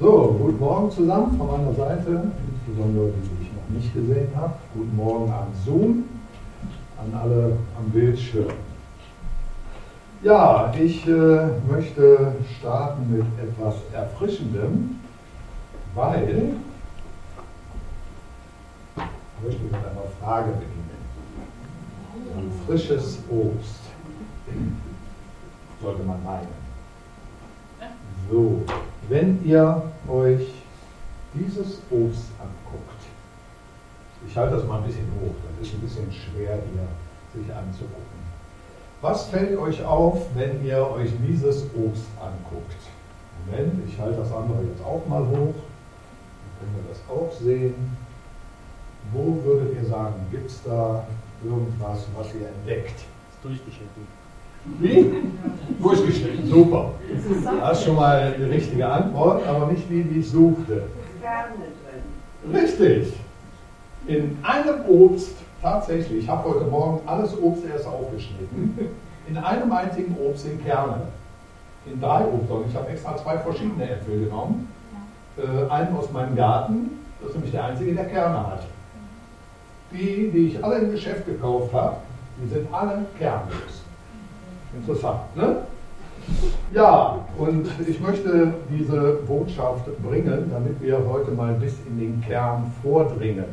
So, guten Morgen zusammen von meiner Seite, insbesondere die, die ich noch nicht gesehen habe. Guten Morgen an Zoom, an alle am Bildschirm. Ja, ich äh, möchte starten mit etwas Erfrischendem, weil ich möchte mit einer Frage beginnen. Ein frisches Obst, sollte man meinen. So, wenn ihr euch dieses Obst anguckt, ich halte das mal ein bisschen hoch, das ist ein bisschen schwer hier sich anzugucken. Was fällt euch auf, wenn ihr euch dieses Obst anguckt? Moment, ich halte das andere jetzt auch mal hoch. Dann können wir das auch sehen. Wo würdet ihr sagen, gibt es da irgendwas, was ihr entdeckt? Ist durchgeschnitten. Wie? Durchgeschnitten, super. Das ist schon mal die richtige Antwort, aber nicht die, die ich suchte. Richtig. In einem Obst, tatsächlich, ich habe heute Morgen alles Obst erst aufgeschnitten, in einem einzigen Obst sind Kerne. In drei Obstsorten. Ich habe extra zwei verschiedene Äpfel genommen. Äh, einen aus meinem Garten, das ist nämlich der einzige, der Kerne hat. Die, die ich alle im Geschäft gekauft habe, die sind alle kernlos. Interessant, ne? Ja, und ich möchte diese Botschaft bringen, damit wir heute mal bis in den Kern vordringen.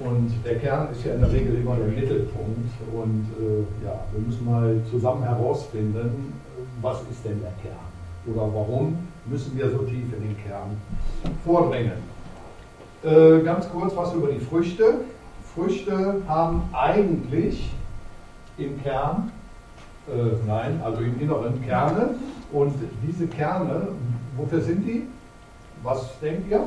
Und der Kern ist ja in der Regel immer der Mittelpunkt. Und äh, ja, wir müssen mal zusammen herausfinden, was ist denn der Kern? Oder warum müssen wir so tief in den Kern vordringen? Äh, ganz kurz was über die Früchte. Früchte haben eigentlich im Kern äh, nein, also im Inneren Kerne. Und diese Kerne, wofür sind die? Was denkt ihr?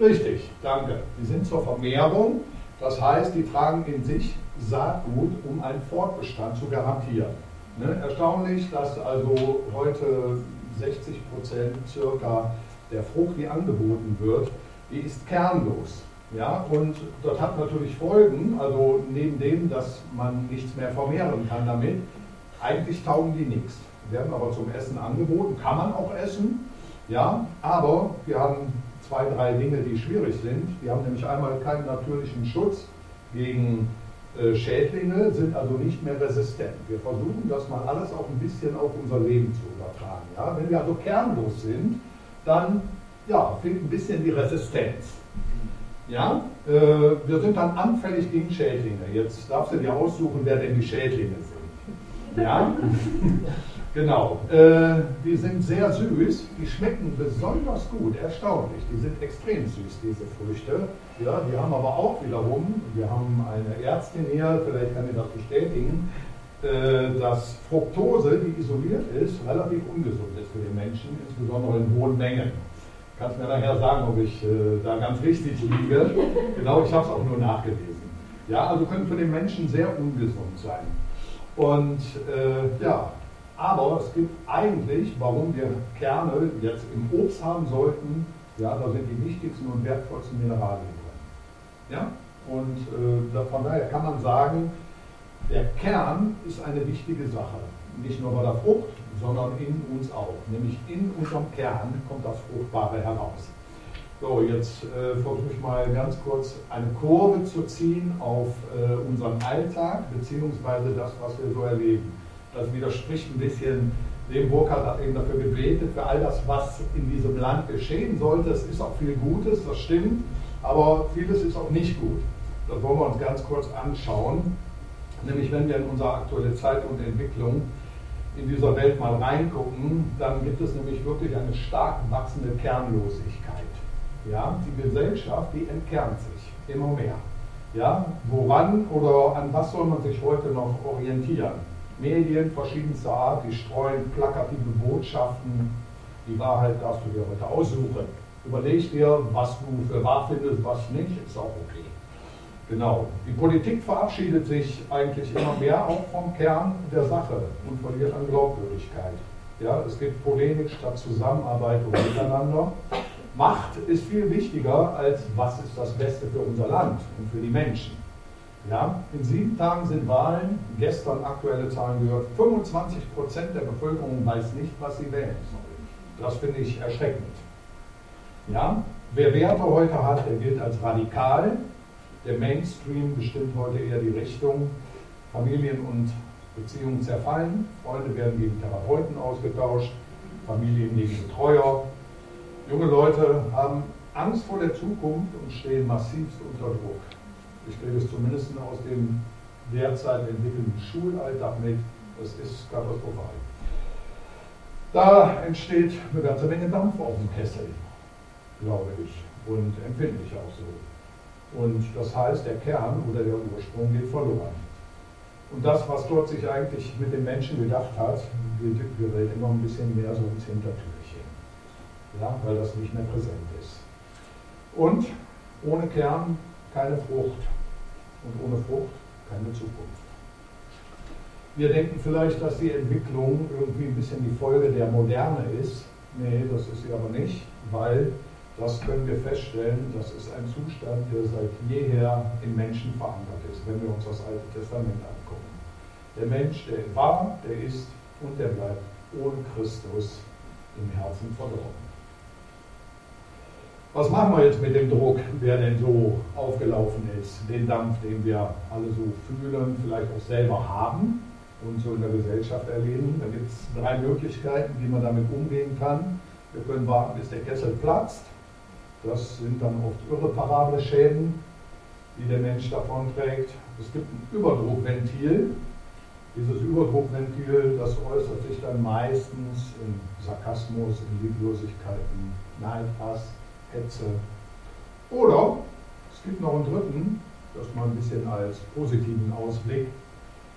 Richtig, danke. Die sind zur Vermehrung. Das heißt, die tragen in sich Saatgut, um einen Fortbestand zu garantieren. Ne? Erstaunlich, dass also heute 60 Prozent circa der Frucht, die angeboten wird, die ist kernlos. Ja, und das hat natürlich Folgen, also neben dem, dass man nichts mehr vermehren kann damit, eigentlich taugen die nichts. Werden aber zum Essen angeboten, kann man auch essen, ja, aber wir haben zwei, drei Dinge, die schwierig sind. Wir haben nämlich einmal keinen natürlichen Schutz gegen äh, Schädlinge, sind also nicht mehr resistent. Wir versuchen das mal alles auch ein bisschen auf unser Leben zu übertragen. Ja? Wenn wir also kernlos sind, dann ja, fehlt ein bisschen die Resistenz. Ja, äh, wir sind dann anfällig gegen Schädlinge. Jetzt darfst du dir aussuchen, wer denn die Schädlinge sind. Ja, genau. Äh, die sind sehr süß, die schmecken besonders gut, erstaunlich. Die sind extrem süß, diese Früchte. Ja, die haben aber auch wiederum, wir haben eine Ärztin hier, vielleicht kann ihr das bestätigen, äh, dass Fructose, die isoliert ist, relativ ungesund ist für den Menschen, insbesondere in hohen Mengen. Kannst mir nachher sagen, ob ich äh, da ganz richtig liege. Genau, ich habe es auch nur nachgelesen. Ja, also können für den Menschen sehr ungesund sein. Und äh, ja, aber es gibt eigentlich, warum wir Kerne jetzt im Obst haben sollten, ja, da sind die wichtigsten und wertvollsten Mineralien drin. Ja? Und äh, von daher kann man sagen, der Kern ist eine wichtige Sache. Nicht nur bei der Frucht, sondern in uns auch. Nämlich in unserem Kern kommt das Fruchtbare heraus. So, jetzt äh, versuche ich mal ganz kurz eine Kurve zu ziehen auf äh, unseren Alltag, beziehungsweise das, was wir so erleben. Das widerspricht ein bisschen dem Burkhardt hat eben dafür gebetet, für all das, was in diesem Land geschehen sollte. Es ist auch viel Gutes, das stimmt, aber vieles ist auch nicht gut. Das wollen wir uns ganz kurz anschauen. Nämlich, wenn wir in unsere aktuelle Zeit und Entwicklung in dieser Welt mal reingucken, dann gibt es nämlich wirklich eine stark wachsende Kernlosigkeit. Ja, die Gesellschaft, die entkernt sich immer mehr. Ja, woran oder an was soll man sich heute noch orientieren? Medien verschiedenster Art, die streuen plakative Botschaften. Die Wahrheit darfst du dir heute aussuchen. Überleg dir, was du für wahr findest, was nicht, ist auch okay. Genau. Die Politik verabschiedet sich eigentlich immer mehr auch vom Kern der Sache und verliert an Glaubwürdigkeit. Ja, es gibt Polemik statt Zusammenarbeit und Miteinander. Macht ist viel wichtiger als was ist das Beste für unser Land und für die Menschen. Ja, in sieben Tagen sind Wahlen, gestern aktuelle Zahlen gehört, 25 Prozent der Bevölkerung weiß nicht, was sie wählen soll. Das finde ich erschreckend. Ja? Wer Werte heute hat, der gilt als radikal. Der Mainstream bestimmt heute eher die Richtung. Familien und Beziehungen zerfallen, Freunde werden gegen Therapeuten ausgetauscht, Familien gegen Betreuer. Junge Leute haben Angst vor der Zukunft und stehen massivst unter Druck. Ich kriege es zumindest aus dem derzeit entwickelnden Schulalltag mit. Das ist katastrophal. Da entsteht eine ganze Menge Dampf auf dem Kessel, glaube ich, und empfindlich auch so. Und das heißt, der Kern oder der Ursprung geht verloren. Und das, was Gott sich eigentlich mit den Menschen gedacht hat, gerät immer ein bisschen mehr so ins Hintertürchen. Ja, weil das nicht mehr präsent ist. Und ohne Kern keine Frucht. Und ohne Frucht keine Zukunft. Wir denken vielleicht, dass die Entwicklung irgendwie ein bisschen die Folge der Moderne ist. Nee, das ist sie aber nicht, weil das können wir feststellen, das ist ein Zustand, der seit jeher im Menschen verankert ist, wenn wir uns das Alte Testament angucken. Der Mensch, der war, der ist und der bleibt ohne Christus im Herzen verloren. Was machen wir jetzt mit dem Druck, der denn so aufgelaufen ist, den Dampf, den wir alle so fühlen, vielleicht auch selber haben und so in der Gesellschaft erleben? Da gibt es drei Möglichkeiten, wie man damit umgehen kann. Wir können warten, bis der Kessel platzt. Das sind dann oft irreparable Schäden, die der Mensch davonträgt. Es gibt ein Überdruckventil. Dieses Überdruckventil, das äußert sich dann meistens in Sarkasmus, in Lieblosigkeiten, Neid, Hass, Hetze. Oder es gibt noch einen dritten, das mal ein bisschen als positiven Ausblick.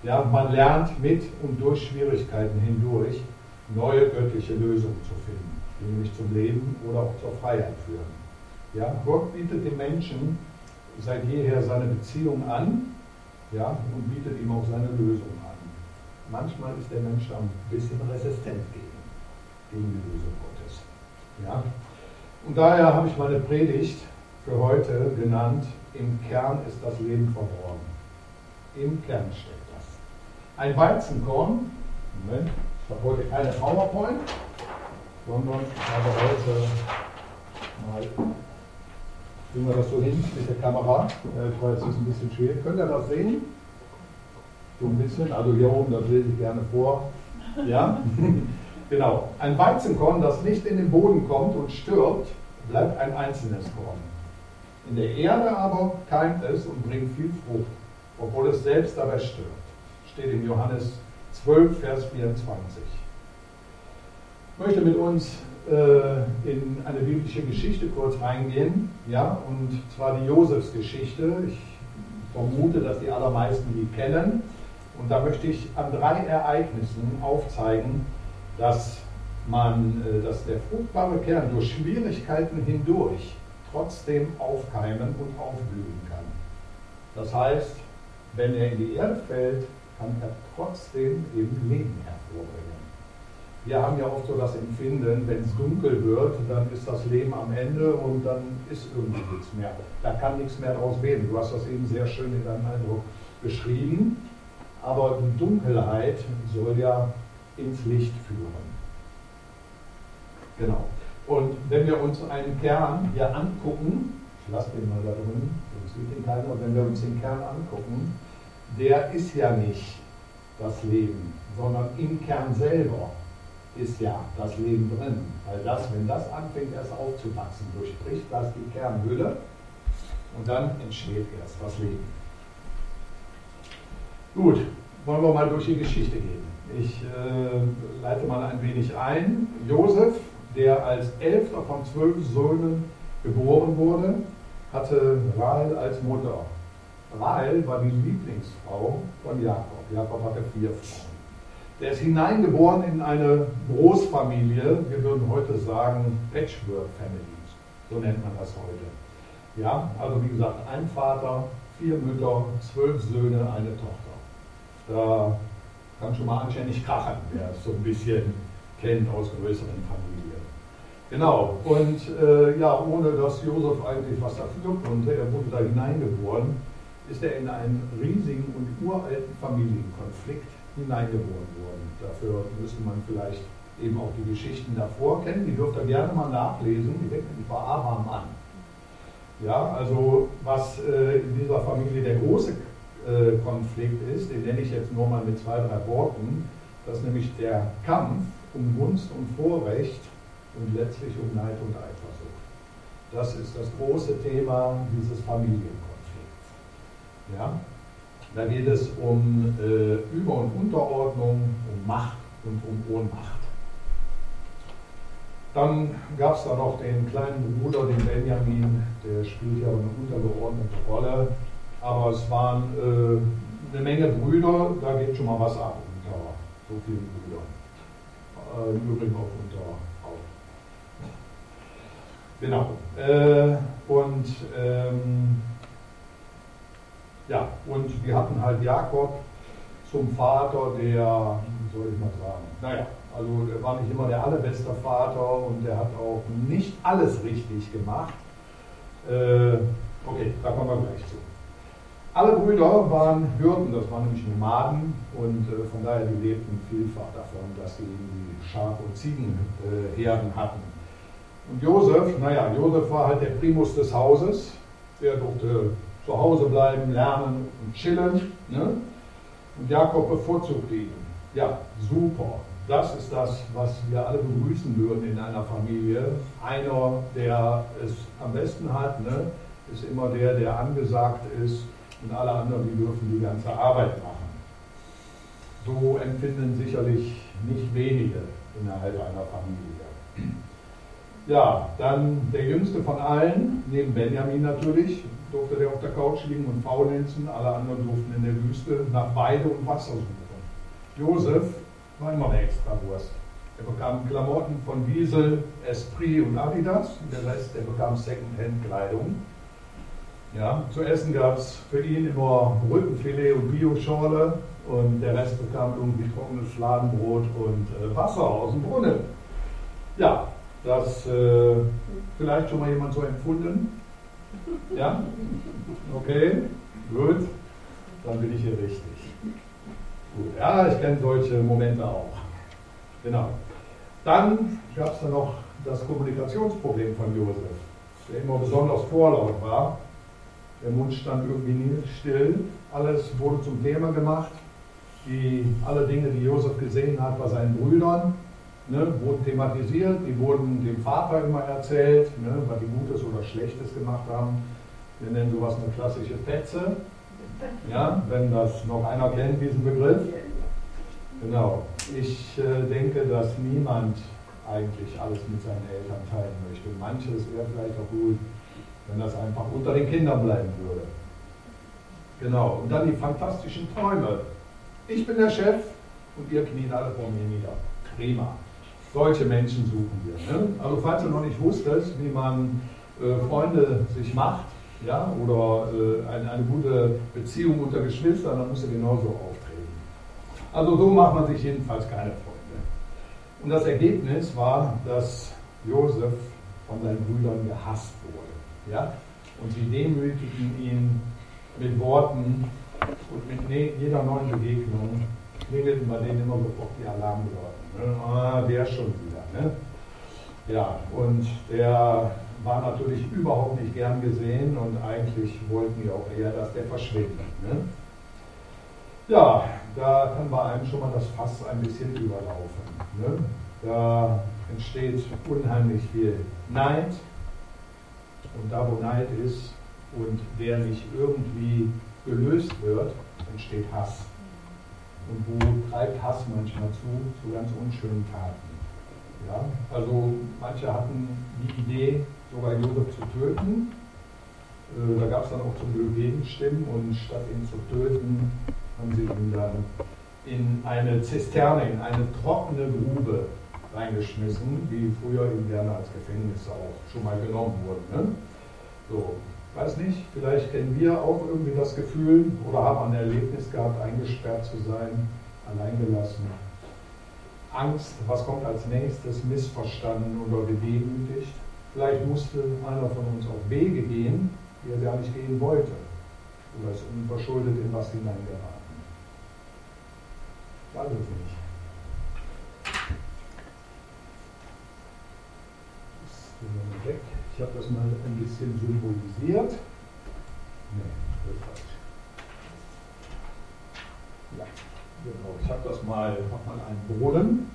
Ja, man lernt mit und durch Schwierigkeiten hindurch neue göttliche Lösungen zu finden, die nämlich zum Leben oder auch zur Freiheit führen. Ja, Gott bietet dem Menschen seit jeher seine Beziehung an ja, und bietet ihm auch seine Lösung an. Manchmal ist der Mensch ein bisschen resistent gegen, gegen die Lösung Gottes. Ja? Und daher habe ich meine Predigt für heute genannt, im Kern ist das Leben verborgen. Im Kern steckt das. Ein Weizenkorn, Moment, ich habe heute keine PowerPoint, sondern ich habe heute mal, kriegen wir das so hin mit der Kamera, ich weiß, es ist ein bisschen schwierig, könnt ihr das sehen? So ein bisschen, also hier oben, das lese ich gerne vor. Ja? genau. Ein Weizenkorn, das nicht in den Boden kommt und stirbt, bleibt ein einzelnes Korn. In der Erde aber keimt es und bringt viel Frucht, obwohl es selbst dabei stirbt. Steht in Johannes 12, Vers 24. Ich möchte mit uns äh, in eine biblische Geschichte kurz reingehen, ja, und zwar die Josefsgeschichte. Ich vermute, dass die allermeisten die kennen. Und da möchte ich an drei Ereignissen aufzeigen, dass man, äh, dass der fruchtbare Kern durch Schwierigkeiten hindurch trotzdem aufkeimen und aufblühen kann. Das heißt, wenn er in die Erde fällt, kann er trotzdem eben Leben hervorbringen. Wir haben ja oft so das Empfinden, wenn es dunkel wird, dann ist das Leben am Ende und dann ist irgendwie nichts mehr. Da kann nichts mehr draus werden. Du hast das eben sehr schön in deinem Eindruck beschrieben. Aber die Dunkelheit soll ja ins Licht führen. Genau. Und wenn wir uns einen Kern hier angucken, ich lasse den mal da drin, sonst sieht den keiner, wenn wir uns den Kern angucken, der ist ja nicht das Leben, sondern im Kern selber ist ja das Leben drin. Weil das, wenn das anfängt erst aufzuwachsen, durchbricht das die Kernhülle und dann entsteht erst das Leben. Gut, wollen wir mal durch die Geschichte gehen. Ich äh, leite mal ein wenig ein. Josef der als elfter von zwölf Söhnen geboren wurde, hatte Rahel als Mutter. Rahel war die Lieblingsfrau von Jakob. Jakob hatte vier Frauen. Der ist hineingeboren in eine Großfamilie, wir würden heute sagen Patchwork Families, so nennt man das heute. Ja, also wie gesagt, ein Vater, vier Mütter, zwölf Söhne, eine Tochter. Da kann schon mal anständig krachen, wer es so ein bisschen kennt aus größeren Familien. Genau, und äh, ja, ohne dass Josef eigentlich was dafür konnte, er wurde da hineingeboren, ist er in einen riesigen und uralten Familienkonflikt hineingeboren worden. Dafür müsste man vielleicht eben auch die Geschichten davor kennen. Die dürft ihr gerne mal nachlesen. Die fängt nämlich bei Abraham an. Ja, also was äh, in dieser Familie der große äh, Konflikt ist, den nenne ich jetzt nur mal mit zwei, drei Worten. Das ist nämlich der Kampf um Gunst und Vorrecht und letztlich um Neid und Eifersucht. Das ist das große Thema dieses Familienkonflikts. Ja? Da geht es um äh, Über- und Unterordnung, um Macht und um Ohnmacht. Dann gab es da noch den kleinen Bruder, den Benjamin, der spielt ja eine untergeordnete Rolle. Aber es waren äh, eine Menge Brüder, da geht schon mal was ab unter so vielen Brüdern. Äh, Im Übrigen auch unter auch. Genau. Äh, und ähm, ja, und wir hatten halt Jakob zum Vater, der, soll ich mal sagen, naja, also er war nicht immer der allerbeste Vater und er hat auch nicht alles richtig gemacht. Äh, okay, da kommen wir gleich zu. Alle Brüder waren Hürden, das waren nämlich Nomaden und äh, von daher die lebten vielfach davon, dass sie irgendwie Schaf- und Ziegenherden äh, hatten. Und Josef, naja, Josef war halt der Primus des Hauses, der durfte zu Hause bleiben, lernen und chillen. Ne? Und Jakob bevorzugt ihn. Ja, super. Das ist das, was wir alle begrüßen würden in einer Familie. Einer, der es am besten hat, ne, ist immer der, der angesagt ist und alle anderen, die dürfen die ganze Arbeit machen. So empfinden sicherlich nicht wenige innerhalb einer Familie. Ja, dann der jüngste von allen, neben Benjamin natürlich, durfte der auf der Couch liegen und faulenzen, alle anderen durften in der Wüste nach Weide und Wasser suchen. Josef war immer eine Extrawurst. Er bekam Klamotten von Wiesel, Esprit und Adidas und der Rest, der bekam Secondhand-Kleidung. Ja, zu essen gab es für ihn immer Rückenfilet und Bioschorle und der Rest bekam irgendwie trockenes Fladenbrot und äh, Wasser aus dem Brunnen. Ja, das äh, vielleicht schon mal jemand so empfunden. Ja? Okay, gut, dann bin ich hier richtig. Gut, ja, ich kenne solche Momente auch. Genau. Dann gab es da noch das Kommunikationsproblem von Josef, der immer besonders vorlaut war. Der Mund stand irgendwie nie still. Alles wurde zum Thema gemacht. Die, alle Dinge, die Josef gesehen hat bei seinen Brüdern, ne, wurden thematisiert. Die wurden dem Vater immer erzählt, ne, was die Gutes oder Schlechtes gemacht haben. Wir nennen sowas eine klassische Petze. Ja, wenn das noch einer kennt, diesen Begriff. Genau. Ich äh, denke, dass niemand eigentlich alles mit seinen Eltern teilen möchte. Manches wäre vielleicht auch gut, wenn das einfach unter den Kindern bleiben würde. Genau. Und dann die fantastischen Träume. Ich bin der Chef und ihr kniet alle vor mir nieder. Prima. Solche Menschen suchen wir. Ne? Also falls du noch nicht wusstest, wie man äh, Freunde sich macht, ja, oder äh, eine, eine gute Beziehung unter Geschwistern, dann muss er genauso auftreten. Also so macht man sich jedenfalls keine Freunde. Und das Ergebnis war, dass Josef von seinen Brüdern gehasst wurde. Ja? Und sie demütigten ihn mit Worten und mit ne-, jeder neuen Begegnung klingelten bei denen immer sofort die Alarmglocken. Ah, der schon wieder. Ne? Ja, und der war natürlich überhaupt nicht gern gesehen und eigentlich wollten die auch eher, dass der verschwindet. Ne? Ja, da kann bei einem schon mal das Fass ein bisschen überlaufen. Ne? Da entsteht unheimlich viel Neid. Und da, wo Neid ist und der nicht irgendwie gelöst wird, entsteht Hass. Und wo treibt Hass manchmal zu, zu ganz unschönen Taten. Ja? Also manche hatten die Idee, sogar Josef zu töten. Äh, da gab es dann auch zum Glück Gegenstimmen und statt ihn zu töten, haben sie ihn dann in eine Zisterne, in eine trockene Grube reingeschmissen, wie früher eben gerne als Gefängnis auch schon mal genommen wurden. Ne? So, weiß nicht, vielleicht kennen wir auch irgendwie das Gefühl oder haben ein Erlebnis gehabt, eingesperrt zu sein, alleingelassen. Angst, was kommt als nächstes, missverstanden oder gedemütigt. Vielleicht musste einer von uns auf Wege gehen, die er gar nicht gehen wollte. Oder ist unverschuldet in was hineingeraten. Weiß es nicht. weg. Ich habe das mal ein bisschen symbolisiert. Nee, das ist. Ja, genau. Ich habe das mal, hab mal einen Boden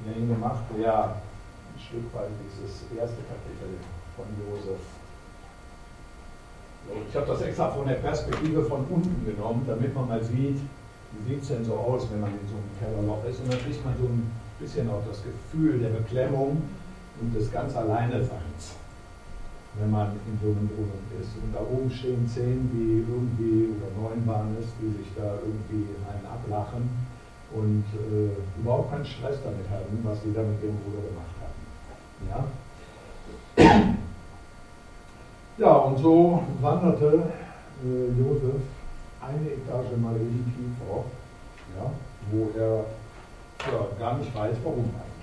gemacht, der ein Stück weit dieses erste Kapitel von Josef. Ich habe das extra von der Perspektive von unten genommen, damit man mal sieht, wie sieht es denn so aus, wenn man in so einem Kellerloch ist. Und dann kriegt man so ein bisschen auch das Gefühl der Beklemmung und des ganz Alleineseins, wenn man in so einem Brunnen ist. Und da oben stehen zehn, die irgendwie, oder neun waren es, die sich da irgendwie einen ablachen und äh, überhaupt keinen Stress damit hatten, was sie da mit ihrem Bruder gemacht haben. Ja, ja und so wanderte äh, Josef eine Etage mal eben tiefer, ja, wo er ja, gar nicht weiß, warum eigentlich.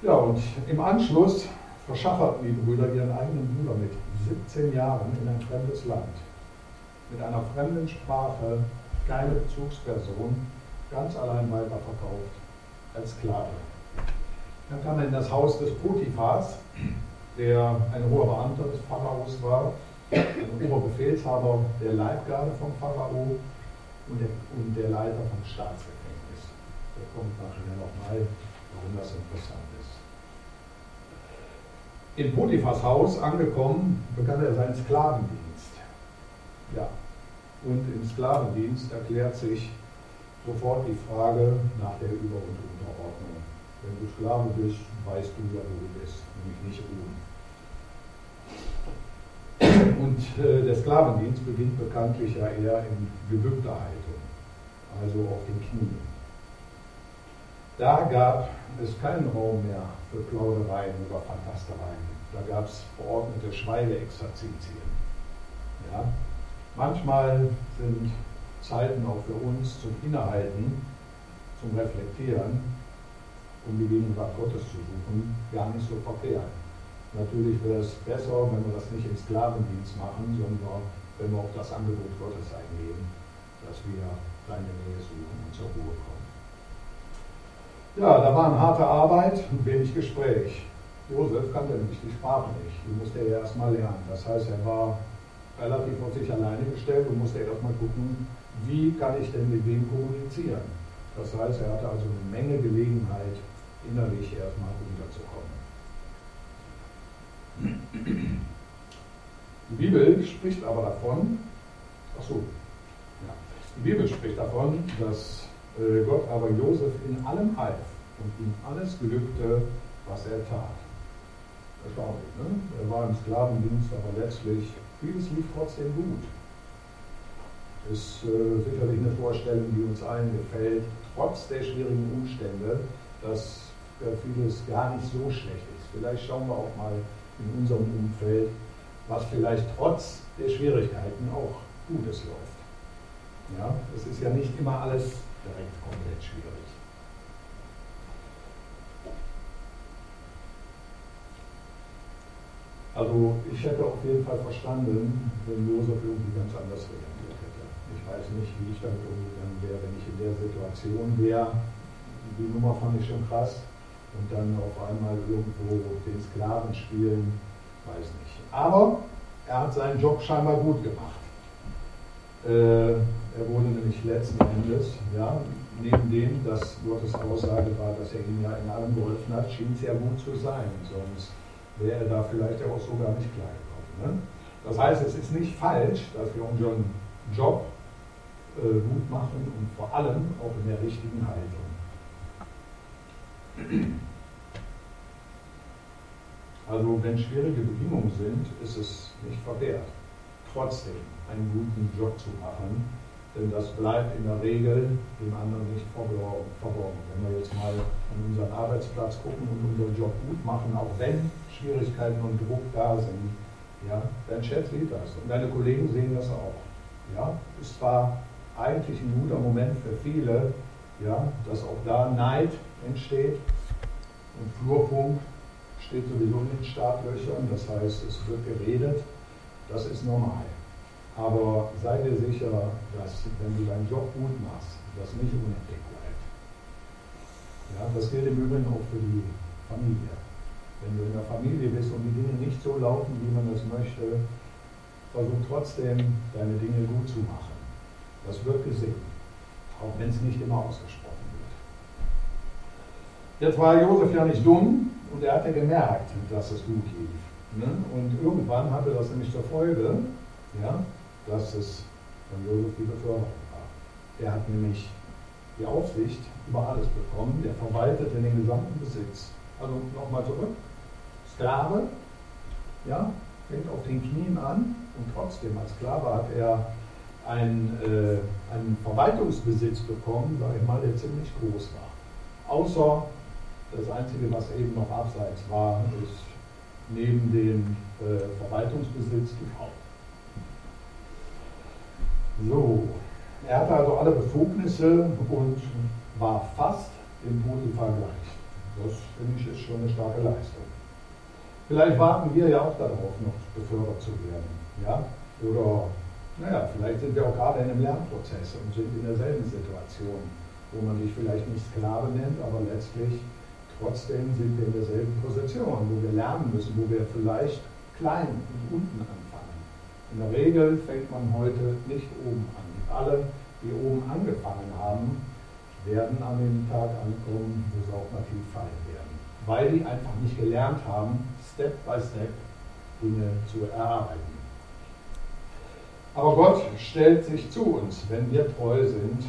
Ja, und im Anschluss verschafferten die Brüder ihren eigenen Bruder mit 17 Jahren in ein fremdes Land. Mit einer fremden Sprache, keine Bezugsperson, ganz allein weiterverkauft als Sklave. Dann kam er in das Haus des Potiphas, der ein hoher Beamter des Pharaos war, ein Oberbefehlshaber der Leibgarde vom Pharao und der, und der Leiter vom Staatsgefängnis. Der kommt nachher nochmal, warum das interessant ist. In Potiphas Haus angekommen, begann er seinen Sklavendienst. Ja, und im Sklavendienst erklärt sich sofort die Frage nach der Über- und Unterordnung. Wenn du Sklave bist, weißt du ja, wo du bist, nämlich nicht oben. Und äh, der Sklavendienst beginnt bekanntlich ja eher in gebückter Haltung, also auf den Knien. Da gab es keinen Raum mehr für Plaudereien oder Fantastereien. Da gab es verordnete Schweigeexerzitien. Ja? Manchmal sind Zeiten auch für uns zum Innehalten, zum Reflektieren, um die Gegenwart Gottes zu suchen, gar nicht so verkehrt. Natürlich wäre es besser, wenn wir das nicht im Sklavendienst machen, sondern wenn wir auf das Angebot Gottes eingehen, dass wir seine Nähe suchen und zur Ruhe kommen. Ja, da war eine harte Arbeit und wenig Gespräch. Josef kannte nämlich die Sprache nicht, die musste er erst mal lernen. Das heißt, er war relativ auf sich alleine gestellt und musste erst mal gucken, wie kann ich denn mit wem kommunizieren? Das heißt, er hatte also eine Menge Gelegenheit, innerlich erstmal runterzukommen. Die Bibel spricht aber davon, ach so, ja, die Bibel spricht davon, dass Gott aber Josef in allem half und ihm alles glückte, was er tat. Erstaunlich, ne? Er war im Sklavendienst, aber letztlich vieles lief trotzdem gut ist äh, sicherlich eine Vorstellung, die uns allen gefällt, trotz der schwierigen Umstände, dass äh, vieles gar nicht so schlecht ist. Vielleicht schauen wir auch mal in unserem Umfeld, was vielleicht trotz der Schwierigkeiten auch Gutes läuft. Ja, es ist ja nicht immer alles direkt komplett schwierig. Also ich hätte auf jeden Fall verstanden, wenn Josef irgendwie ganz anders reagiert weiß nicht, wie ich damit umgegangen wäre, wenn ich in der Situation wäre. Die Nummer fand ich schon krass. Und dann auf einmal irgendwo den Sklaven spielen, weiß nicht. Aber er hat seinen Job scheinbar gut gemacht. Äh, er wurde nämlich letzten Endes, ja, neben dem, dass Gottes Aussage war, dass er ihm ja in allem geholfen hat, schien es ja gut zu sein. Sonst wäre er da vielleicht auch so gar nicht klargekommen. Ne? Das heißt, es ist nicht falsch, dass wir unseren Job äh, gut machen und vor allem auch in der richtigen Haltung. Also wenn schwierige Bedingungen sind, ist es nicht verwehrt, trotzdem einen guten Job zu machen, denn das bleibt in der Regel dem anderen nicht verborgen. Wenn wir jetzt mal an unseren Arbeitsplatz gucken und unseren Job gut machen, auch wenn Schwierigkeiten und Druck da sind, ja, dein Chef sieht das und deine Kollegen sehen das auch. Ja, ist zwar eigentlich ein guter Moment für viele, ja, dass auch da Neid entsteht. Und Flurpunkt steht sowieso in den Startlöchern, das heißt, es wird geredet, das ist normal. Aber sei dir sicher, dass wenn du deinen Job gut machst, das nicht unentdeckt bleibt. Ja, das gilt im Übrigen auch für die Familie. Wenn du in der Familie bist und die Dinge nicht so laufen, wie man das möchte, versuch trotzdem, deine Dinge gut zu machen. Das wird gesehen, auch wenn es nicht immer ausgesprochen wird. Jetzt war Josef ja nicht dumm und er hatte gemerkt, dass es gut lief. Ne? Und irgendwann hatte das nämlich zur Folge, ja, dass es von Josef die Beförderung war. Er hat nämlich die Aufsicht über alles bekommen, der verwaltete den gesamten Besitz. Also nochmal zurück, Sklave, ja, fängt auf den Knien an und trotzdem als Sklave hat er einen, äh, einen Verwaltungsbesitz bekommen, sage ich mal, der ziemlich groß war. Außer das Einzige, was eben noch abseits war, ist neben dem äh, Verwaltungsbesitz die Frau. So, er hatte also alle Befugnisse und war fast dem Potiphar gleich. Das finde ich ist schon eine starke Leistung. Vielleicht warten wir ja auch darauf, noch befördert zu werden. Ja? Oder, naja, vielleicht sind wir auch gerade in einem Lernprozess und sind in derselben Situation, wo man dich vielleicht nicht Sklave nennt, aber letztlich trotzdem sind wir in derselben Position, wo wir lernen müssen, wo wir vielleicht klein und unten anfangen. In der Regel fängt man heute nicht oben an. Alle, die oben angefangen haben, werden an dem Tag ankommen, wo sie auch tief fallen werden. Weil die einfach nicht gelernt haben, Step by Step Dinge zu erarbeiten. Aber Gott stellt sich zu uns, wenn wir treu sind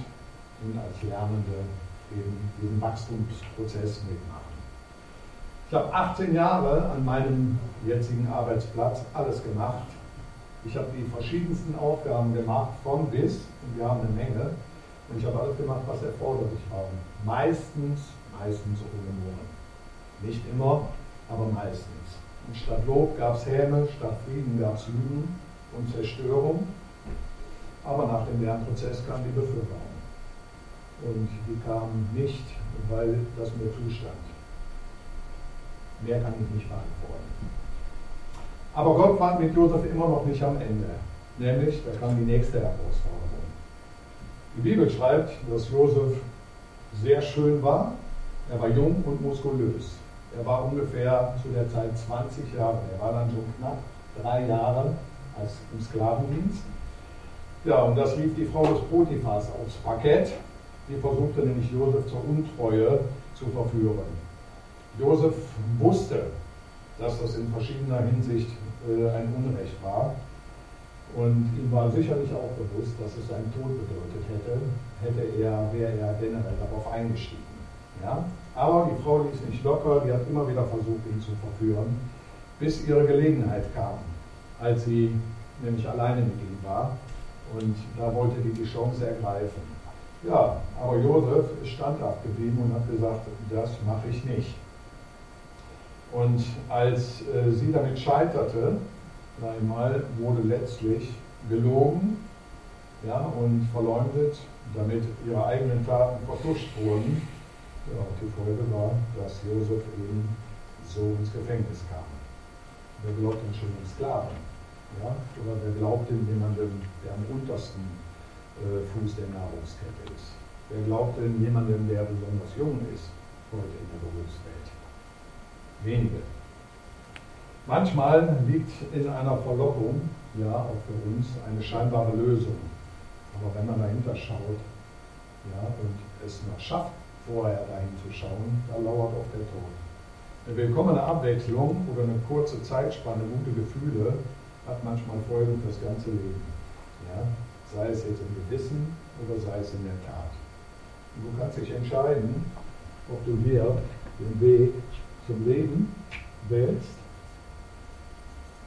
und als Lernende eben diesen Wachstumsprozess mitmachen. Ich habe 18 Jahre an meinem jetzigen Arbeitsplatz alles gemacht. Ich habe die verschiedensten Aufgaben gemacht, von bis, und wir haben eine Menge. Und ich habe alles gemacht, was erforderlich war. Meistens, meistens ohne Murren. Nicht immer, aber meistens. Und statt Lob gab es Häme, statt Frieden gab es Lügen und Zerstörung. Aber nach dem Lernprozess kam die Beförderung. Und die kam nicht, weil das mir zustand. Mehr kann ich nicht beantworten. Aber Gott war mit Josef immer noch nicht am Ende. Nämlich, da kam die nächste Herausforderung. Die Bibel schreibt, dass Josef sehr schön war. Er war jung und muskulös. Er war ungefähr zu der Zeit 20 Jahre. Er war dann schon knapp drei Jahre als im Sklavendienst. Ja, und das lief die Frau des Potiphas aufs Parkett. Die versuchte nämlich Josef zur Untreue zu verführen. Josef wusste, dass das in verschiedener Hinsicht äh, ein Unrecht war. Und ihm war sicherlich auch bewusst, dass es seinen Tod bedeutet hätte, hätte er, wäre er generell darauf eingestiegen. Ja? Aber die Frau ließ nicht locker, die hat immer wieder versucht, ihn zu verführen, bis ihre Gelegenheit kam, als sie nämlich alleine mit ihm war. Und da wollte die die Chance ergreifen. Ja, aber Josef ist standhaft geblieben und hat gesagt, das mache ich nicht. Und als äh, sie damit scheiterte, einmal, wurde letztlich gelogen ja, und verleumdet, damit ihre eigenen Taten vertuscht wurden. Ja, und die Folge war, dass Josef eben so ins Gefängnis kam. Wer glaubt denn schon den Sklaven? Ja? Oder wer glaubt denn jemandem, der am untersten äh, Fuß der Nahrungskette ist? Wer glaubt denn jemandem, der besonders jung ist, heute in der Berufswelt? Wenige. Manchmal liegt in einer Verlockung, ja, auch für uns, eine scheinbare Lösung. Aber wenn man dahinter schaut ja, und es noch schafft, vorher dahin zu schauen, da lauert auch der Tod. Eine willkommene Abwechslung oder eine kurze Zeitspanne, gute Gefühle, hat manchmal Folgen fürs ganze Leben. Ja? Sei es jetzt im Gewissen oder sei es in der Tat. Und du kannst dich entscheiden, ob du hier den Weg zum Leben wählst,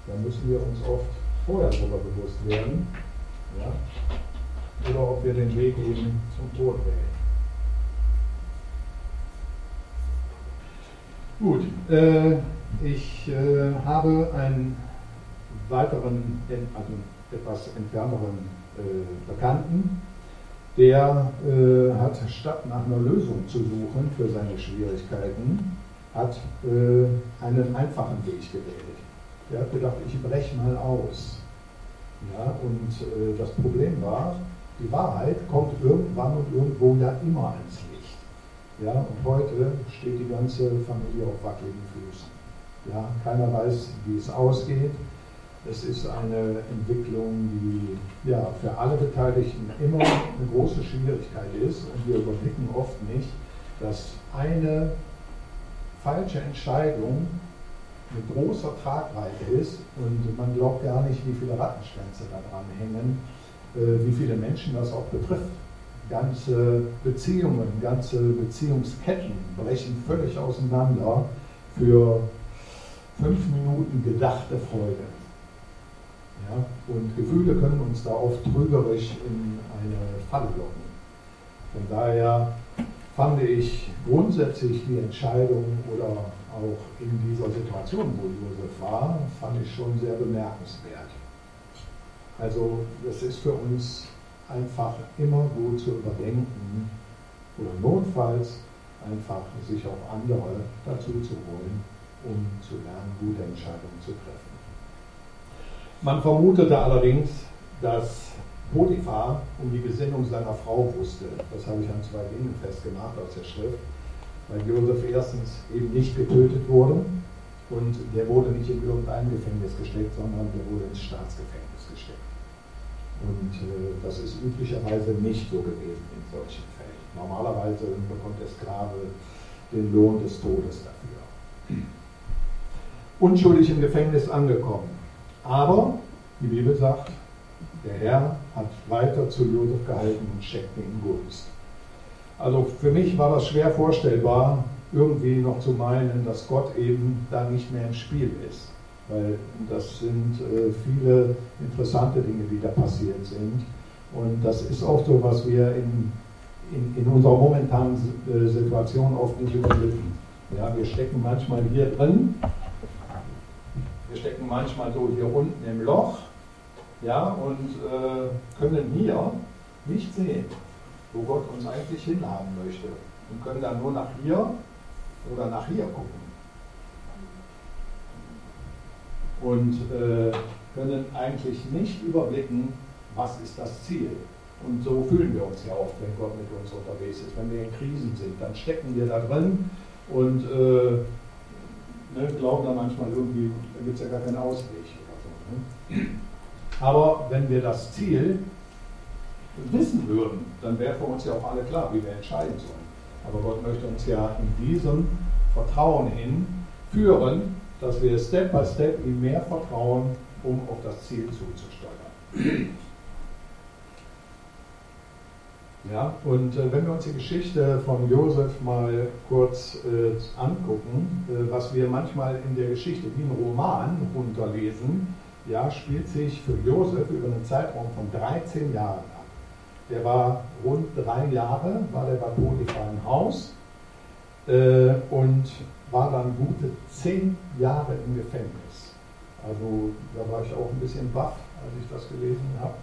dann müssen wir uns oft vorher darüber bewusst werden, ja, oder ob wir den Weg eben zum Tod wählen. Gut, äh, ich äh, habe einen weiteren, also etwas entfernteren äh, Bekannten, der äh, hat statt nach einer Lösung zu suchen für seine Schwierigkeiten, hat äh, einen einfachen Weg gewählt. Er hat gedacht, ich breche mal aus. Ja, und äh, das Problem war, die Wahrheit kommt irgendwann und irgendwo ja immer ans Licht. Ja, und heute steht die ganze Familie auf wackeligen Füßen. Ja, keiner weiß, wie es ausgeht. Es ist eine Entwicklung, die ja, für alle Beteiligten immer eine große Schwierigkeit ist. Und wir überblicken oft nicht, dass eine falsche Entscheidung mit großer Tragweite ist und man glaubt gar nicht, wie viele Rattenschwänze da dran hängen, äh, wie viele Menschen das auch betrifft. Ganze Beziehungen, ganze Beziehungsketten brechen völlig auseinander für fünf Minuten gedachte Freude. Ja? Und Gefühle können uns da oft trügerisch in eine Falle locken. Von daher fand ich grundsätzlich die Entscheidung oder auch in dieser Situation, wo Josef war, fand ich schon sehr bemerkenswert. Also es ist für uns einfach immer gut zu überdenken oder notfalls einfach sich auch andere dazu zu holen, um zu lernen, gute Entscheidungen zu treffen. Man vermutete allerdings, dass Potiphar um die Gesinnung seiner Frau wusste. Das habe ich an zwei Dingen festgemacht aus der Schrift. Weil Josef erstens eben nicht getötet wurde und der wurde nicht in irgendein Gefängnis gesteckt, sondern der wurde ins Staatsgefängnis gesteckt. Und äh, das ist üblicherweise nicht so gewesen in solchen Fällen. Normalerweise bekommt der Sklave den Lohn des Todes dafür. Unschuldig im Gefängnis angekommen. Aber die Bibel sagt, der Herr hat weiter zu Josef gehalten und schenkte ihm Gunst. Also für mich war das schwer vorstellbar, irgendwie noch zu meinen, dass Gott eben da nicht mehr im Spiel ist. Weil das sind äh, viele interessante Dinge, die da passiert sind. Und das ist auch so, was wir in, in, in unserer momentanen äh, Situation oft nicht überblicken. Ja, wir stecken manchmal hier drin, wir stecken manchmal so hier unten im Loch ja, und äh, können hier nicht sehen, wo Gott uns eigentlich hinhaben möchte und können dann nur nach hier oder nach hier gucken. Und äh, können eigentlich nicht überblicken, was ist das Ziel. Und so fühlen wir uns ja oft, wenn Gott mit uns unterwegs ist. Wenn wir in Krisen sind, dann stecken wir da drin und äh, ne, glauben dann manchmal irgendwie, da gibt es ja gar keinen Ausweg oder so. Ne? Aber wenn wir das Ziel wissen würden, dann wäre für uns ja auch alle klar, wie wir entscheiden sollen. Aber Gott möchte uns ja in diesem Vertrauen hin führen, dass wir Step by Step ihm mehr vertrauen, um auf das Ziel zuzusteuern. Ja, und äh, wenn wir uns die Geschichte von Josef mal kurz äh, angucken, äh, was wir manchmal in der Geschichte wie ein Roman runterlesen, ja, spielt sich für Josef über einen Zeitraum von 13 Jahren ab. Der war rund drei Jahre, war der bei Potiphar im Haus äh, und war dann gute zehn Jahre im Gefängnis. Also da war ich auch ein bisschen baff, als ich das gelesen habe.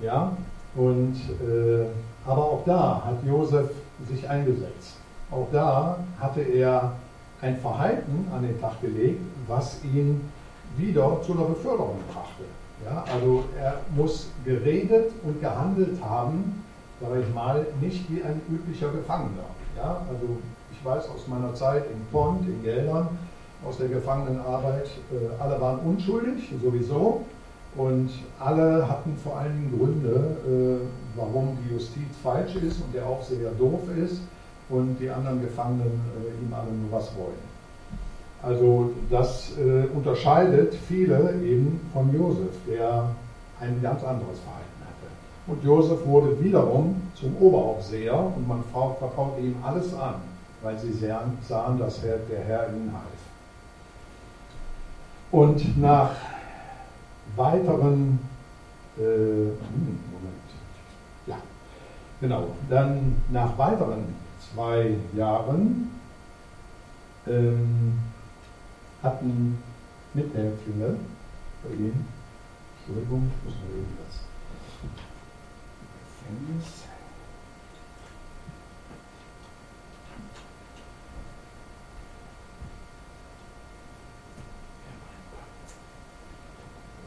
Ja, und, äh, aber auch da hat Josef sich eingesetzt. Auch da hatte er ein Verhalten an den Tag gelegt, was ihn wieder zu einer Beförderung brachte. Ja, also er muss geredet und gehandelt haben, sage ich mal, nicht wie ein üblicher Gefangener. Ja, also ich weiß aus meiner Zeit in Pont, in Geldern, aus der Gefangenenarbeit, äh, alle waren unschuldig, sowieso. Und alle hatten vor allen Dingen Gründe, äh, warum die Justiz falsch ist und der Aufseher doof ist und die anderen Gefangenen äh, ihm alle nur was wollen. Also das äh, unterscheidet viele eben von Josef, der ein ganz anderes Verhalten hatte. Und Josef wurde wiederum zum Oberaufseher und man vertraute ihm alles an, weil sie sahen, dass der Herr ihnen half. Und nach weiteren, äh, Moment, ja, genau, dann nach weiteren zwei Jahren ähm, hatten Mithäftlinge bei ihm, Entschuldigung, ich muss mal eben das Gefängnis.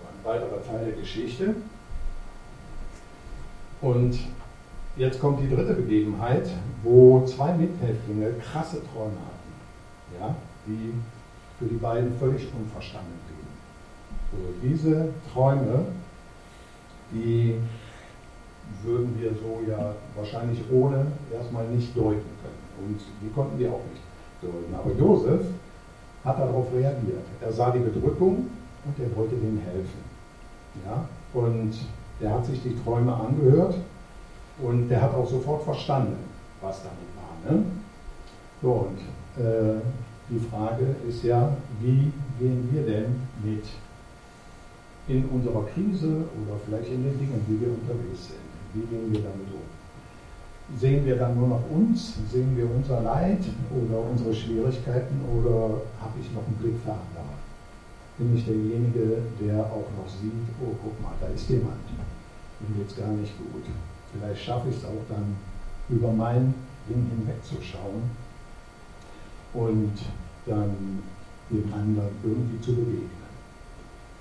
Ein weiterer Teil der Geschichte. Und jetzt kommt die dritte Begebenheit, wo zwei Mithäftlinge krasse Träume hatten, ja, die für die beiden völlig unverstanden blieben. So, diese Träume, die würden wir so ja wahrscheinlich ohne erstmal nicht deuten können. Und die konnten wir auch nicht deuten. Aber Josef hat darauf reagiert. Er sah die Bedrückung und er wollte denen helfen. Ja? Und er hat sich die Träume angehört und der hat auch sofort verstanden, was damit war. Ne? So, und äh, die Frage ist ja, wie gehen wir denn mit in unserer Krise oder vielleicht in den Dingen, wie wir unterwegs sind? Wie gehen wir damit um? Sehen wir dann nur noch uns? Sehen wir unser Leid oder unsere Schwierigkeiten oder habe ich noch einen Blick für andere? Bin ich derjenige, der auch noch sieht, oh guck mal, da ist jemand, dem geht es gar nicht gut. Vielleicht schaffe ich es auch dann, über mein Ding hinwegzuschauen und dann dem anderen irgendwie zu begegnen.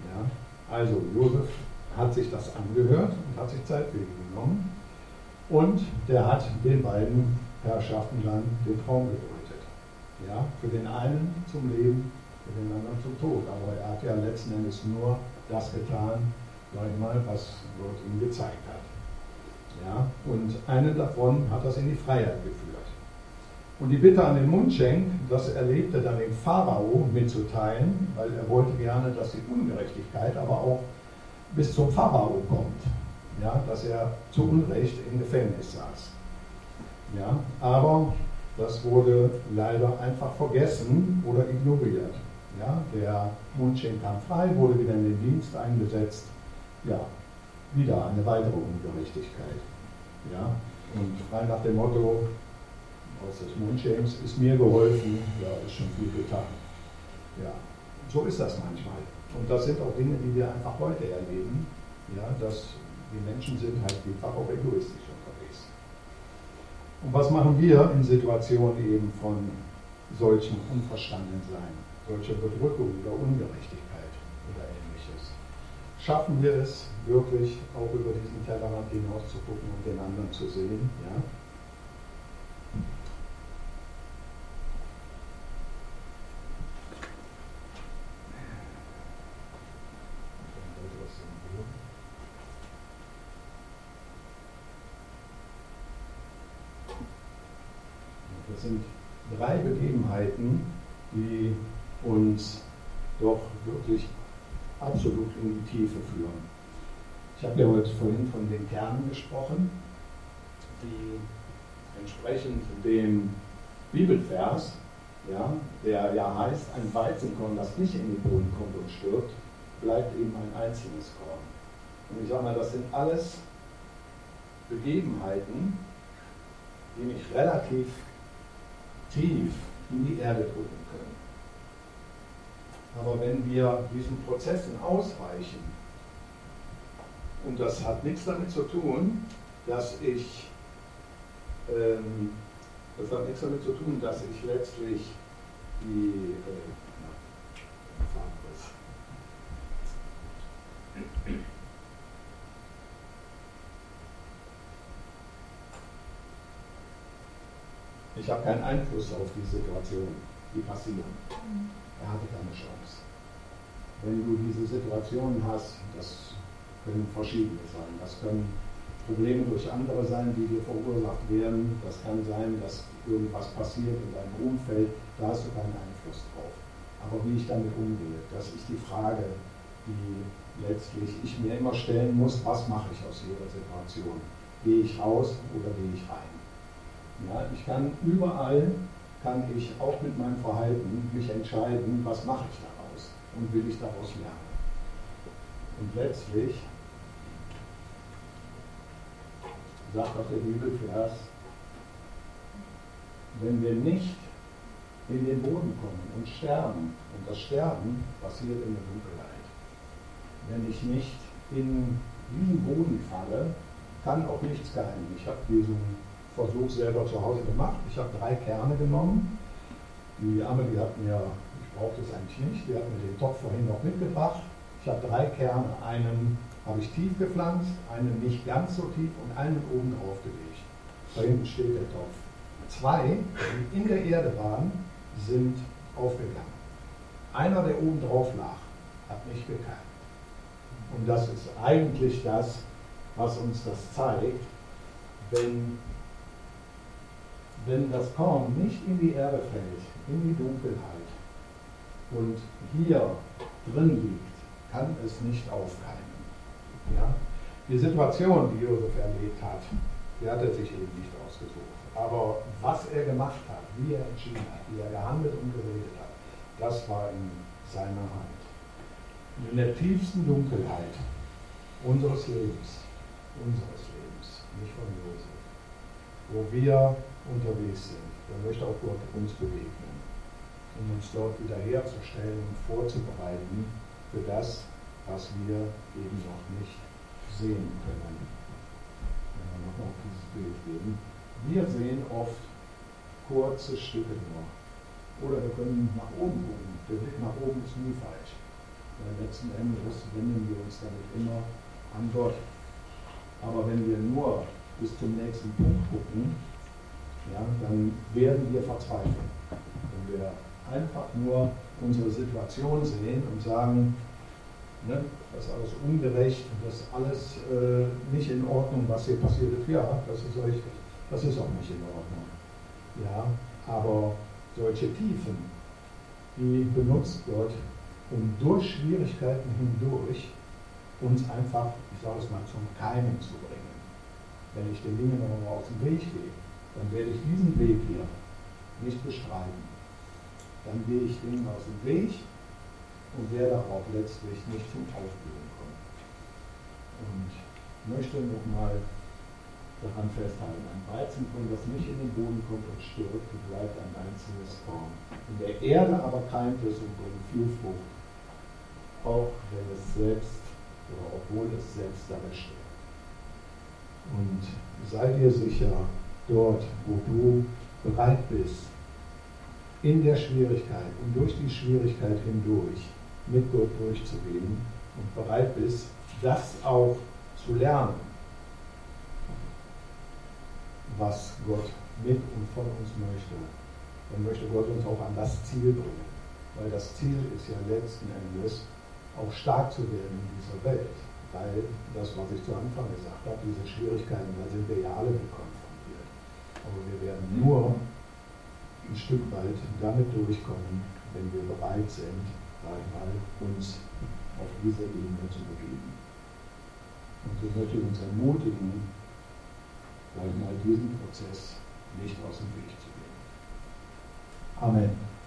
Ja? Also Josef hat sich das angehört und hat sich Zeit für ihn genommen und der hat den beiden Herrschaften dann den Traum gedeutet. Ja? Für den einen zum Leben, für den anderen zum Tod. Aber er hat ja letzten Endes nur das getan, mal, was Gott ihm gezeigt hat. Ja? Und einen davon hat das in die Freiheit geführt. Und die Bitte an den Mundschenk, das erlebte dann dem Pharao mitzuteilen, weil er wollte gerne, dass die Ungerechtigkeit aber auch bis zum Pharao kommt. Ja, dass er zu Unrecht im Gefängnis saß. Ja, aber das wurde leider einfach vergessen oder ignoriert. Ja, der Mundschenk kam frei, wurde wieder in den Dienst eingesetzt. Ja, wieder eine weitere Ungerechtigkeit. Ja, und frei nach dem Motto, aus des Mundschenks ist mir geholfen, ja, ist schon viel getan. Ja, so ist das manchmal. Und das sind auch Dinge, die wir einfach heute erleben, ja, dass die Menschen sind halt vielfach auch egoistisch unterwegs. Und was machen wir in Situationen eben von solchen Unverstandensein, solcher Bedrückung oder Ungerechtigkeit oder ähnliches? Schaffen wir es wirklich auch über diesen Tellerrand hinaus zu gucken und den anderen zu sehen? Ja? Das sind drei Begebenheiten, die uns doch wirklich absolut in die Tiefe führen. Ich habe ja heute vorhin von den Kernen gesprochen, die entsprechend dem Bibelvers, ja, der ja heißt, ein Weizenkorn, das nicht in den Boden kommt und stirbt, bleibt eben ein einzelnes Korn. Und ich sage mal, das sind alles Begebenheiten, die mich relativ tief in die Erde drücken können. Aber wenn wir diesen Prozessen ausweichen, und das hat nichts damit zu tun, dass ich, ähm, das hat nichts damit zu tun, dass ich letztlich die, äh, Ich habe keinen Einfluss auf die Situation, die passieren. Er hatte keine Chance. Wenn du diese Situationen hast, das können verschiedene sein. Das können Probleme durch andere sein, die dir verursacht werden. Das kann sein, dass irgendwas passiert in deinem Umfeld. Da hast du keinen Einfluss drauf. Aber wie ich damit umgehe, das ist die Frage, die letztlich ich mir immer stellen muss, was mache ich aus jeder Situation? Gehe ich raus oder gehe ich rein? Ja, ich kann überall, kann ich auch mit meinem Verhalten mich entscheiden, was mache ich daraus und will ich daraus lernen. Und letztlich sagt auch der Bibelvers, wenn wir nicht in den Boden kommen und sterben, und das Sterben passiert in der Dunkelheit, wenn ich nicht in diesen Boden falle, kann auch nichts geheimen. Ich habe diesen Versuch selber zu Hause gemacht. Ich habe drei Kerne genommen. Die Amelie hat mir, ich brauchte es eigentlich nicht, die hat mir den Topf vorhin noch mitgebracht. Ich habe drei Kerne, einen habe ich tief gepflanzt, einen nicht ganz so tief und einen oben drauf gelegt. Da hinten steht der Topf. Zwei, die in der Erde waren, sind aufgegangen. Einer, der oben drauf lag, hat nicht gekeimt. Und das ist eigentlich das, was uns das zeigt, wenn, wenn das Korn nicht in die Erde fällt, in die Dunkelheit und hier drin liegt, kann es nicht aufkeimen. Ja? Die Situation, die Josef erlebt hat, die hat er sich eben nicht ausgesucht. Aber was er gemacht hat, wie er entschieden hat, wie er gehandelt und geredet hat, das war in seiner Hand. In der tiefsten Dunkelheit unseres Lebens, unseres Lebens, nicht von Josef, wo wir unterwegs sind, da möchte auch Gott uns begegnen, um uns dort wiederherzustellen und vorzubereiten für das, was wir eben noch nicht sehen können. Wenn wir nochmal auf dieses Bild gehen. Wir sehen oft kurze Stücke nur. Oder wir können nach oben gucken. Der Blick nach oben ist nie falsch. Weil letzten Endes wenden wir uns damit immer an Gott. Aber wenn wir nur bis zum nächsten Punkt gucken, ja, dann werden wir verzweifeln. Wenn wir einfach nur unsere Situation sehen und sagen, ne, das ist alles ungerecht, das ist alles äh, nicht in Ordnung, was hier passiert ist. Ja, das ist richtig. Das ist auch nicht in Ordnung. Ja, aber solche Tiefen, die benutzt Gott, um durch Schwierigkeiten hindurch uns einfach, ich sage es mal, zum Keimen zu bringen. Wenn ich den Dingen nochmal aus dem Weg gehe, dann werde ich diesen Weg hier nicht bestreiten. Dann gehe ich Dingen aus dem Weg und werde auch letztlich nicht zum Aufblühen kommen. Und möchte nochmal daran festhalten, ein Weizenkorn, das nicht in den Boden kommt und stirbt, bleibt ein einzelnes Korn. In der Erde aber keimt es und bringt viel Frucht, auch wenn es selbst oder obwohl es selbst dabei stirbt. Und sei dir sicher, dort, wo du bereit bist, in der Schwierigkeit und durch die Schwierigkeit hindurch mit Gott durchzugehen und bereit bist, das auch zu lernen, was Gott mit und von uns möchte, dann möchte Gott uns auch an das Ziel bringen. Weil das Ziel ist ja letzten Endes, auch stark zu werden in dieser Welt. Weil das, was ich zu Anfang gesagt habe, diese Schwierigkeiten, da sind wir ja alle mit konfrontiert. Aber wir werden nur ein Stück weit damit durchkommen, wenn wir bereit sind, einmal uns auf diese Ebene zu begeben. Und so möchte ich uns ermutigen, gleich mal diesen Prozess nicht aus dem Weg zu gehen. Amen.